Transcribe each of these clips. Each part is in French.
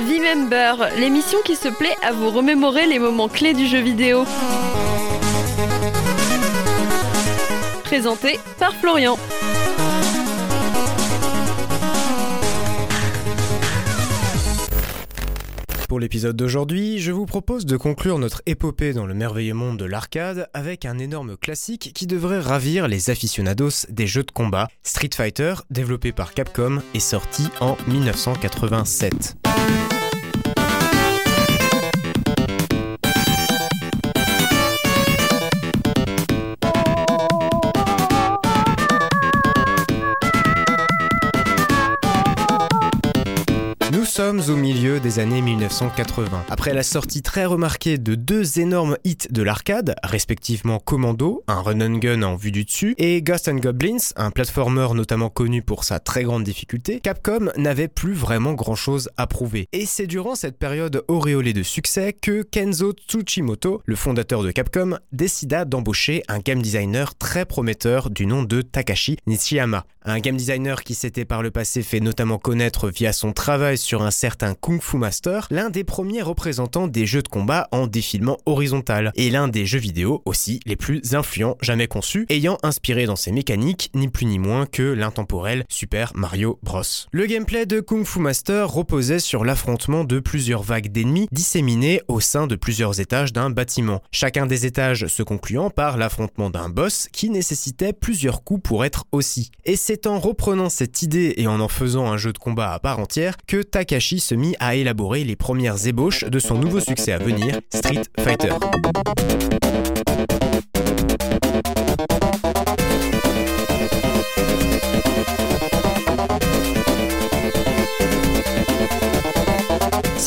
V-Member, l'émission qui se plaît à vous remémorer les moments clés du jeu vidéo. Présenté par Florian. Pour l'épisode d'aujourd'hui, je vous propose de conclure notre épopée dans le merveilleux monde de l'arcade avec un énorme classique qui devrait ravir les aficionados des jeux de combat, Street Fighter, développé par Capcom et sorti en 1987. Sommes au milieu des années 1980. Après la sortie très remarquée de deux énormes hits de l'arcade, respectivement Commando, un run and gun en vue du dessus, et Ghost and Goblins, un platformer notamment connu pour sa très grande difficulté, Capcom n'avait plus vraiment grand chose à prouver. Et c'est durant cette période auréolée de succès que Kenzo Tsuchimoto, le fondateur de Capcom, décida d'embaucher un game designer très prometteur du nom de Takashi Nishiyama. Un game designer qui s'était par le passé fait notamment connaître via son travail sur un certain Kung Fu Master, l'un des premiers représentants des jeux de combat en défilement horizontal, et l'un des jeux vidéo aussi les plus influents jamais conçus, ayant inspiré dans ses mécaniques ni plus ni moins que l'intemporel Super Mario Bros. Le gameplay de Kung Fu Master reposait sur l'affrontement de plusieurs vagues d'ennemis disséminés au sein de plusieurs étages d'un bâtiment, chacun des étages se concluant par l'affrontement d'un boss qui nécessitait plusieurs coups pour être aussi. Et c'est c'est en reprenant cette idée et en en faisant un jeu de combat à part entière que Takashi se mit à élaborer les premières ébauches de son nouveau succès à venir, Street Fighter.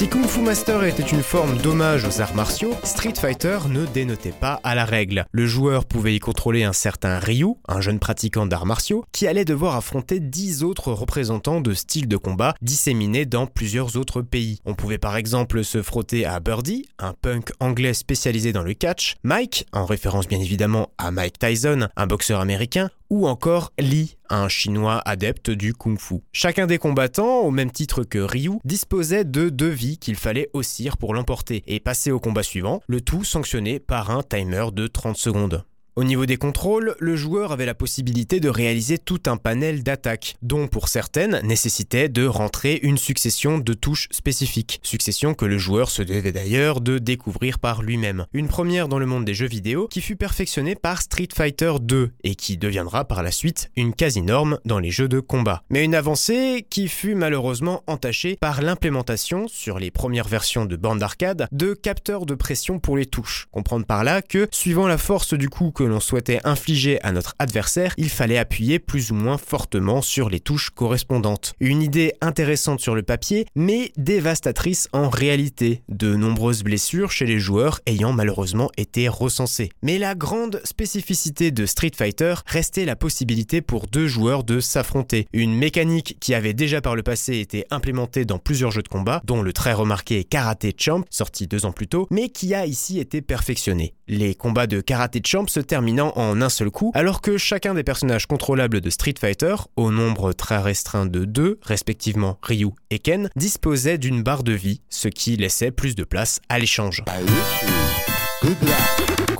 Si Kung Fu Master était une forme d'hommage aux arts martiaux, Street Fighter ne dénotait pas à la règle. Le joueur pouvait y contrôler un certain Ryu, un jeune pratiquant d'arts martiaux, qui allait devoir affronter 10 autres représentants de styles de combat disséminés dans plusieurs autres pays. On pouvait par exemple se frotter à Birdie, un punk anglais spécialisé dans le catch, Mike, en référence bien évidemment à Mike Tyson, un boxeur américain, ou encore Lee, un chinois adepte du kung-fu. Chacun des combattants, au même titre que Ryu, disposait de deux vies qu'il fallait haussir pour l'emporter et passer au combat suivant, le tout sanctionné par un timer de 30 secondes. Au niveau des contrôles, le joueur avait la possibilité de réaliser tout un panel d'attaques, dont pour certaines nécessitait de rentrer une succession de touches spécifiques, succession que le joueur se devait d'ailleurs de découvrir par lui-même. Une première dans le monde des jeux vidéo qui fut perfectionnée par Street Fighter 2 et qui deviendra par la suite une quasi-norme dans les jeux de combat. Mais une avancée qui fut malheureusement entachée par l'implémentation sur les premières versions de bande d'arcade de capteurs de pression pour les touches. Comprendre par là que, suivant la force du coup l'on souhaitait infliger à notre adversaire, il fallait appuyer plus ou moins fortement sur les touches correspondantes. Une idée intéressante sur le papier, mais dévastatrice en réalité, de nombreuses blessures chez les joueurs ayant malheureusement été recensées. Mais la grande spécificité de Street Fighter restait la possibilité pour deux joueurs de s'affronter, une mécanique qui avait déjà par le passé été implémentée dans plusieurs jeux de combat, dont le très remarqué Karate Champ, sorti deux ans plus tôt, mais qui a ici été perfectionné. Les combats de Karate Champ se terminant en un seul coup, alors que chacun des personnages contrôlables de Street Fighter, au nombre très restreint de deux, respectivement Ryu et Ken, disposait d'une barre de vie, ce qui laissait plus de place à l'échange.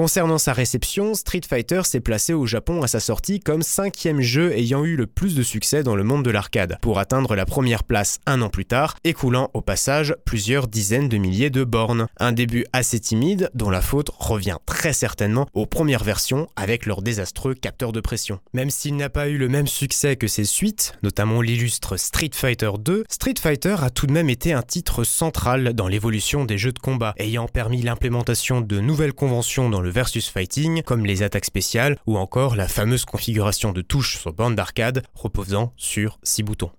Concernant sa réception, Street Fighter s'est placé au Japon à sa sortie comme cinquième jeu ayant eu le plus de succès dans le monde de l'arcade, pour atteindre la première place un an plus tard, écoulant au passage plusieurs dizaines de milliers de bornes. Un début assez timide, dont la faute revient très certainement aux premières versions avec leurs désastreux capteurs de pression. Même s'il n'a pas eu le même succès que ses suites, notamment l'illustre Street Fighter 2, Street Fighter a tout de même été un titre central dans l'évolution des jeux de combat, ayant permis l'implémentation de nouvelles conventions dans le versus fighting, comme les attaques spéciales ou encore la fameuse configuration de touches sur bande d'arcade reposant sur 6 boutons.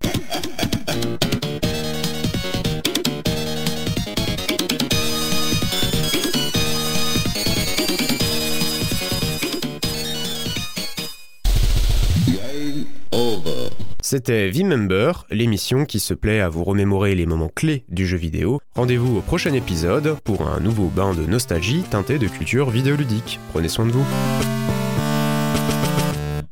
C'était V-Member, l'émission qui se plaît à vous remémorer les moments clés du jeu vidéo. Rendez-vous au prochain épisode pour un nouveau bain de nostalgie teinté de culture vidéoludique. Prenez soin de vous.